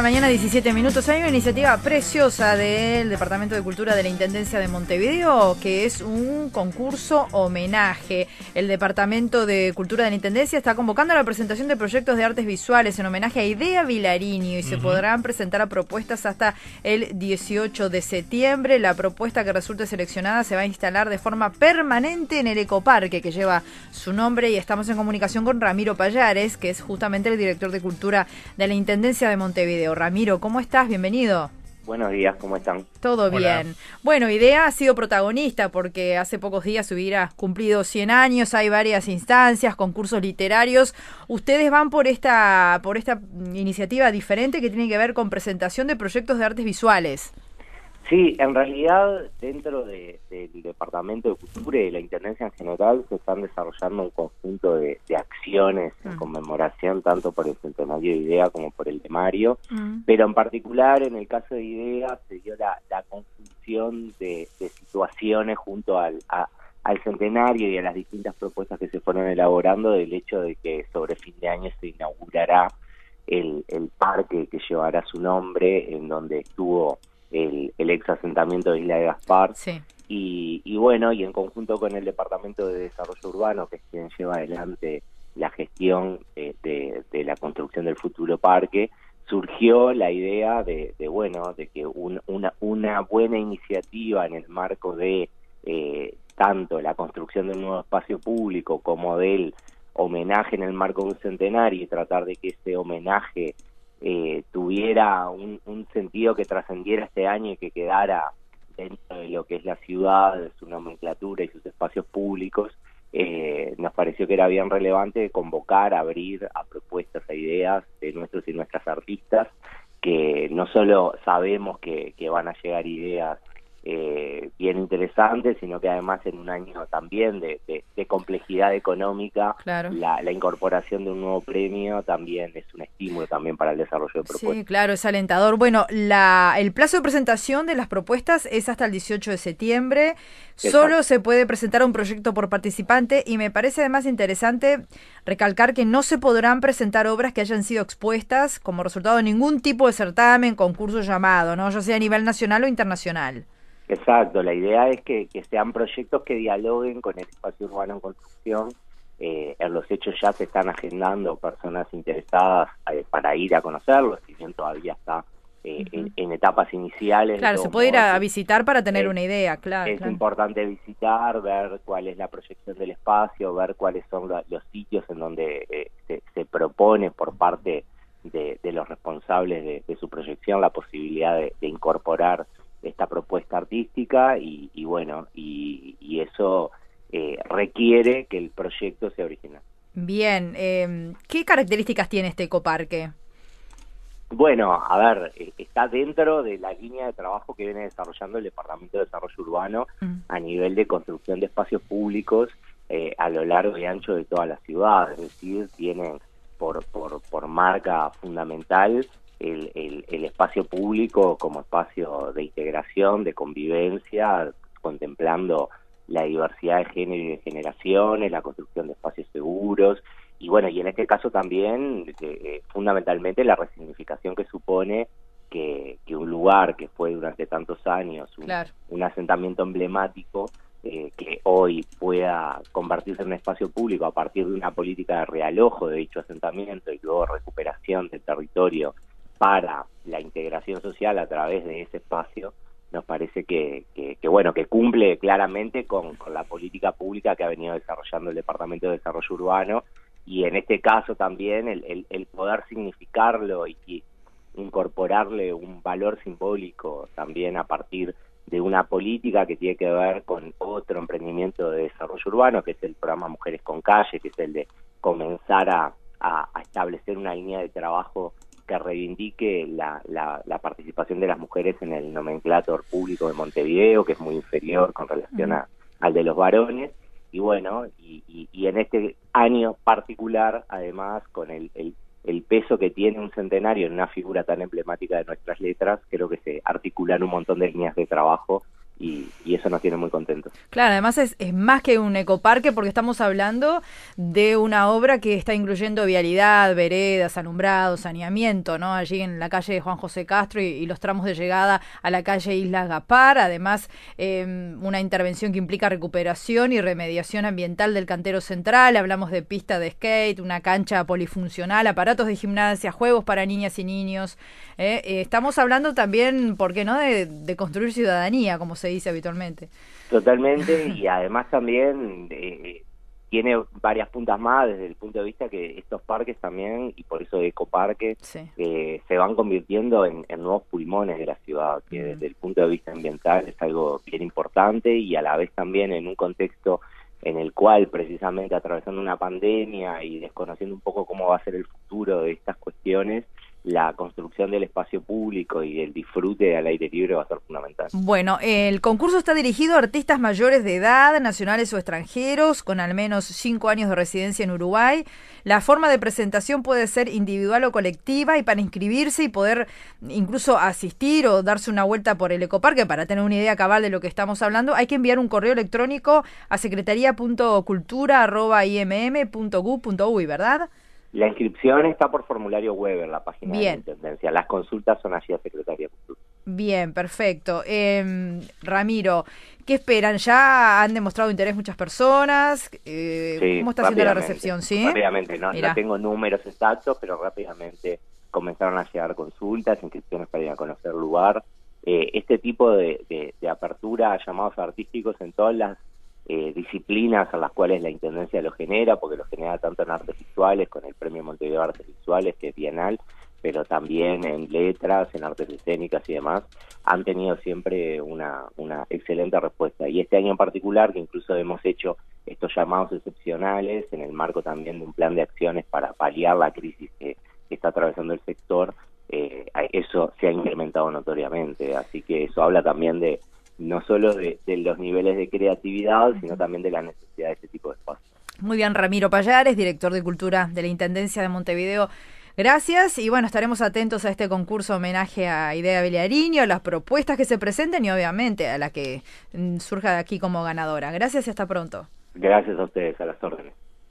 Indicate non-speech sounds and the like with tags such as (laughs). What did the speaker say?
la mañana, 17 minutos. Hay una iniciativa preciosa del Departamento de Cultura de la Intendencia de Montevideo, que es un concurso homenaje. El Departamento de Cultura de la Intendencia está convocando a la presentación de proyectos de artes visuales en homenaje a Idea Vilariño y se podrán presentar a propuestas hasta el 18 de septiembre. La propuesta que resulte seleccionada se va a instalar de forma permanente en el ecoparque que lleva su nombre y estamos en comunicación con Ramiro Payares, que es justamente el director de Cultura de la Intendencia de Montevideo. Ramiro, ¿cómo estás? Bienvenido. Buenos días, ¿cómo están? Todo bien. Bueno, IDEA ha sido protagonista porque hace pocos días hubiera cumplido 100 años, hay varias instancias, concursos literarios. Ustedes van por esta, por esta iniciativa diferente que tiene que ver con presentación de proyectos de artes visuales. Sí, en realidad dentro del Departamento de Cultura y de la Intendencia en general se están desarrollando un conjunto de, acciones en mm. conmemoración tanto por el centenario de IDEA como por el de Mario, mm. pero en particular en el caso de IDEA se dio la, conjunción de, situaciones junto al, al centenario y a las distintas propuestas que se fueron elaborando del hecho de que sobre fin de año se inaugurará el, el parque que llevará su nombre, en donde estuvo el, ex asentamiento de Isla de Gaspar. Y, bueno, y en conjunto con el Departamento de Desarrollo Urbano, que es quien lleva adelante la gestión eh, de, la construcción del futuro parque, surgió la idea de, bueno, de que una, una buena iniciativa en el marco de eh, tanto la construcción de un nuevo espacio público como del homenaje en el marco de un centenario y tratar de que ese homenaje eh, tuviera un, sentido que trascendiera este año y que quedara dentro de lo que es la ciudad, de su nomenclatura y sus espacios públicos, eh, nos pareció que era bien relevante convocar, abrir a propuestas, a ideas de nuestros y nuestras artistas, que no solo sabemos que van a llegar ideas eh, bien interesante, sino que además en un año también de, complejidad económica, la, incorporación de un nuevo premio también es un estímulo también para el desarrollo de propuestas. Sí, claro, es alentador. Bueno, la, el plazo de presentación de las propuestas es hasta el 18 de septiembre. Solo se puede presentar un proyecto por participante y me parece además interesante recalcar que no se podrán presentar obras que hayan sido expuestas como resultado de ningún tipo de certamen, concurso llamado, ¿no? ya sea a nivel nacional o internacional. Exacto, la idea es que, sean proyectos que dialoguen con el espacio urbano en construcción. Eh, en los hechos ya se están agendando personas interesadas eh, para ir a conocerlos, si bien todavía está eh, en, etapas iniciales. Claro, se puede ir a, visitar para tener una idea, claro. Es importante visitar, ver cuál es la proyección del espacio, ver cuáles son los sitios en donde se, propone por parte de, los responsables de, su proyección la posibilidad de incorporar esta propuesta artística y, bueno, y, eso eh, requiere que el proyecto sea original. Bien, eh, ¿qué características tiene este ecoparque? Bueno, a ver, eh, está dentro de la línea de trabajo que viene desarrollando el Departamento de Desarrollo Urbano mm. a nivel de construcción de espacios públicos a lo largo y ancho de toda la ciudad, es decir, tienen por, por, por marca fundamental el, el, espacio público como espacio de integración, de convivencia, contemplando la diversidad de género y de generaciones, la construcción de espacios seguros. Y bueno, y en este caso también eh, eh, fundamentalmente la resignificación que supone que, que, un lugar que fue durante tantos años un, asentamiento emblemático eh, que hoy pueda convertirse en un espacio público a partir de una política de realojo de dicho asentamiento y luego recuperación del territorio para la integración social a través de ese espacio, nos parece que, que, bueno, que cumple claramente con, la política pública que ha venido desarrollando el Departamento de Desarrollo Urbano y en este caso también el, el, poder significarlo y, incorporarle un valor simbólico también a partir de una política que tiene que ver con otro emprendimiento de desarrollo urbano, que es el programa Mujeres con Calle, que es el de comenzar a establecer una línea de trabajo que reivindique la, la, participación de las mujeres en el nomenclator público de Montevideo, que es muy inferior con relación a, al de los varones. Y bueno, y, y, en este año particular, además, con el, el, el, peso que tiene un centenario en una figura tan emblemática de nuestras letras, creo que se articulan un montón de líneas de trabajo y, eso nos tiene muy contentos. Claro, además es, es, más que un ecoparque porque estamos hablando de una obra que está incluyendo vialidad, veredas, alumbrado, saneamiento, ¿no? Allí en la calle de Juan José Castro y, los tramos de llegada a la calle Islas Gapar, además em, una intervención que implica recuperación y remediación ambiental del cantero central, hablamos de pista de skate, una cancha polifuncional, aparatos de gimnasia, juegos para niñas y niños. ¿eh? Eh, estamos hablando también, ¿por qué no?, de, de construir ciudadanía, como se dice habitualmente. Totalmente, (laughs) y además también eh, tiene varias puntas más desde el punto de vista que estos parques también, y por eso ecoparques, eh, se van convirtiendo en, nuevos pulmones de la ciudad, que desde el punto de vista ambiental es algo bien importante y a la vez también en un contexto en el cual precisamente atravesando una pandemia y desconociendo un poco cómo va a ser el futuro de estas cuestiones, la construcción del espacio público y el disfrute al aire libre va a ser fundamental. Bueno, el concurso está dirigido a artistas mayores de edad, nacionales o extranjeros, con al menos cinco años de residencia en Uruguay. La forma de presentación puede ser individual o colectiva y para inscribirse y poder incluso asistir o darse una vuelta por el ecoparque para tener una idea cabal de lo que estamos hablando, hay que enviar un correo electrónico a secretaría.cultura.imm.gu.uy, ¿verdad? La inscripción está por formulario web en la página de la Intendencia. Las consultas son allí a Secretaría de Cultura. Bien, perfecto. Eh, Ramiro, ¿qué esperan? ¿Ya han demostrado interés muchas personas? Eh, ¿Cómo está siendo la recepción? ¿Sí? Rápidamente, no, no, tengo números exactos, pero rápidamente comenzaron a llegar consultas, inscripciones para ir a conocer el lugar. Eh, este tipo de, de, de apertura a llamados artísticos en todas las eh, disciplinas a las cuales la Intendencia lo genera, porque lo genera tanto en artes visuales, con el Premio Montevideo de Artes Visuales, que es bienal, pero también en letras, en artes escénicas y demás, han tenido siempre una, una excelente respuesta. Y este año en particular, que incluso hemos hecho estos llamados excepcionales en el marco también de un plan de acciones para paliar la crisis que, está atravesando el sector, eh, eso se ha incrementado notoriamente. Así que eso habla también de, no solo de, los niveles de creatividad, sino también de la necesidad de este tipo de espacios. Muy bien, Ramiro Payares, director de Cultura de la Intendencia de Montevideo. Gracias y bueno, estaremos atentos a este concurso homenaje a Idea Beliariño, las propuestas que se presenten y obviamente a la que mm, surja de aquí como ganadora. Gracias y hasta pronto. Gracias a ustedes, a las órdenes.